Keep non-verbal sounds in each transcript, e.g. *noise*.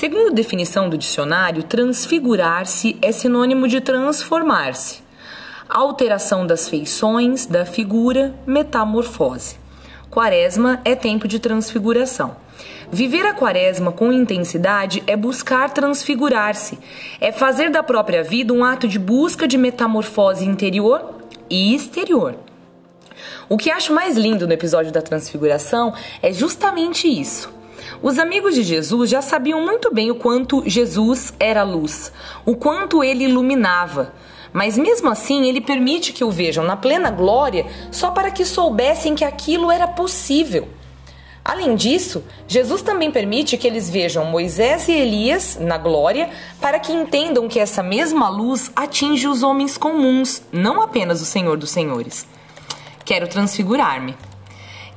Segundo a definição do dicionário, transfigurar-se é sinônimo de transformar-se. Alteração das feições, da figura, metamorfose. Quaresma é tempo de transfiguração. Viver a quaresma com intensidade é buscar transfigurar-se, é fazer da própria vida um ato de busca de metamorfose interior e exterior. O que acho mais lindo no episódio da transfiguração é justamente isso. Os amigos de Jesus já sabiam muito bem o quanto Jesus era luz, o quanto ele iluminava. Mas mesmo assim, ele permite que o vejam na plena glória só para que soubessem que aquilo era possível. Além disso, Jesus também permite que eles vejam Moisés e Elias na glória para que entendam que essa mesma luz atinge os homens comuns, não apenas o Senhor dos Senhores. Quero transfigurar-me.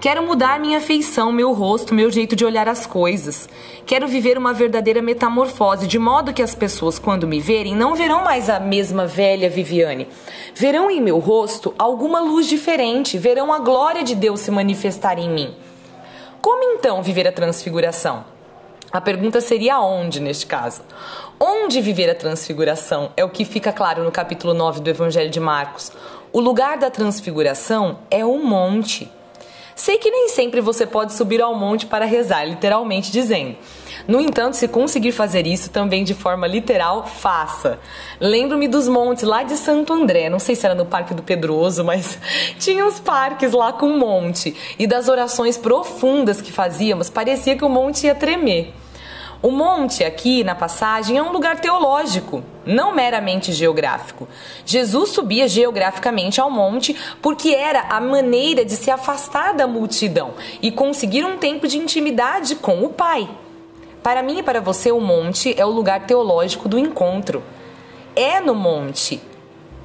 Quero mudar minha feição, meu rosto, meu jeito de olhar as coisas. Quero viver uma verdadeira metamorfose, de modo que as pessoas, quando me verem, não verão mais a mesma velha Viviane. Verão em meu rosto alguma luz diferente, verão a glória de Deus se manifestar em mim. Como então viver a transfiguração? A pergunta seria onde neste caso? Onde viver a transfiguração é o que fica claro no capítulo 9 do Evangelho de Marcos. O lugar da transfiguração é o monte. Sei que nem sempre você pode subir ao monte para rezar, literalmente dizendo. No entanto, se conseguir fazer isso também de forma literal, faça. Lembro-me dos montes lá de Santo André, não sei se era no Parque do Pedroso, *laughs* mas tinha uns parques lá com monte. E das orações profundas que fazíamos, parecia que o monte ia tremer. O monte, aqui na passagem, é um lugar teológico, não meramente geográfico. Jesus subia geograficamente ao monte porque era a maneira de se afastar da multidão e conseguir um tempo de intimidade com o Pai. Para mim e para você, o monte é o lugar teológico do encontro. É no monte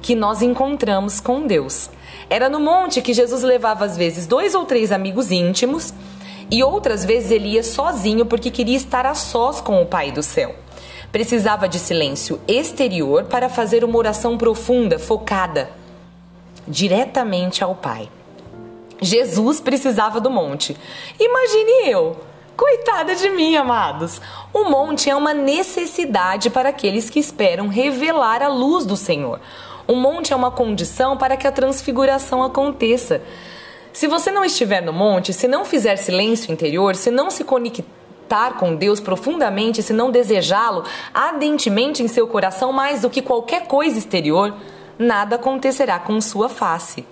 que nós encontramos com Deus. Era no monte que Jesus levava às vezes dois ou três amigos íntimos e outras vezes ele ia sozinho porque queria estar a sós com o Pai do céu. Precisava de silêncio exterior para fazer uma oração profunda, focada diretamente ao Pai. Jesus precisava do monte. Imagine eu, Coitada de mim, amados! O monte é uma necessidade para aqueles que esperam revelar a luz do Senhor. O monte é uma condição para que a transfiguração aconteça. Se você não estiver no monte, se não fizer silêncio interior, se não se conectar com Deus profundamente, se não desejá-lo ardentemente em seu coração mais do que qualquer coisa exterior, nada acontecerá com sua face.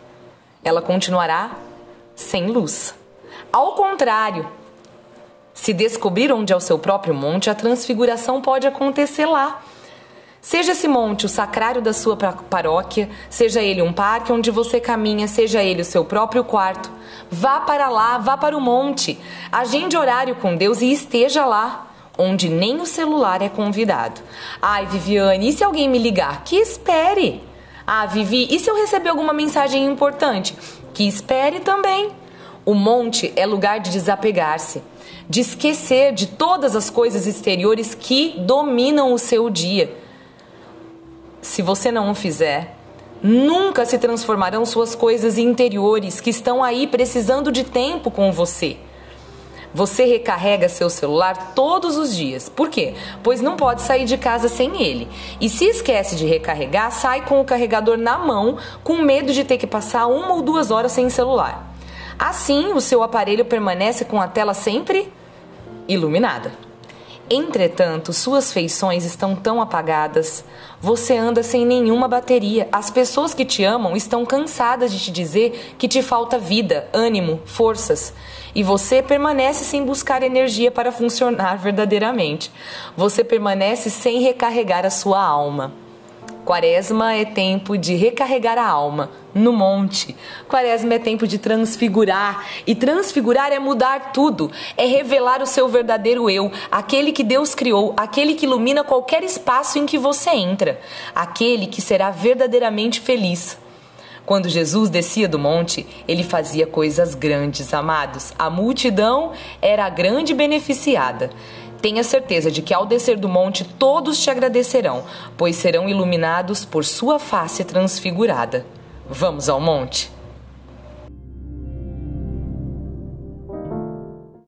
Ela continuará sem luz. Ao contrário, se descobrir onde é o seu próprio monte, a transfiguração pode acontecer lá. Seja esse monte o sacrário da sua paróquia, seja ele um parque onde você caminha, seja ele o seu próprio quarto. Vá para lá, vá para o monte. Agende horário com Deus e esteja lá, onde nem o celular é convidado. Ai, Viviane, e se alguém me ligar? Que espere. Ah, Vivi, e se eu receber alguma mensagem importante? Que espere também. O monte é lugar de desapegar-se, de esquecer de todas as coisas exteriores que dominam o seu dia se você não o fizer, nunca se transformarão suas coisas interiores que estão aí precisando de tempo com você. Você recarrega seu celular todos os dias. Por quê? Pois não pode sair de casa sem ele. E se esquece de recarregar, sai com o carregador na mão, com medo de ter que passar uma ou duas horas sem celular. Assim, o seu aparelho permanece com a tela sempre iluminada. Entretanto, suas feições estão tão apagadas. Você anda sem nenhuma bateria. As pessoas que te amam estão cansadas de te dizer que te falta vida, ânimo, forças. E você permanece sem buscar energia para funcionar *laughs* verdadeiramente. Você permanece sem recarregar a sua alma. Quaresma é tempo de recarregar a alma no monte. Quaresma é tempo de transfigurar. E transfigurar é mudar tudo. É revelar o seu verdadeiro eu, aquele que Deus criou, aquele que ilumina qualquer espaço em que você entra, aquele que será verdadeiramente feliz. Quando Jesus descia do monte, ele fazia coisas grandes, amados. A multidão era a grande beneficiada. Tenha certeza de que ao descer do monte todos te agradecerão, pois serão iluminados por sua face transfigurada. Vamos ao monte?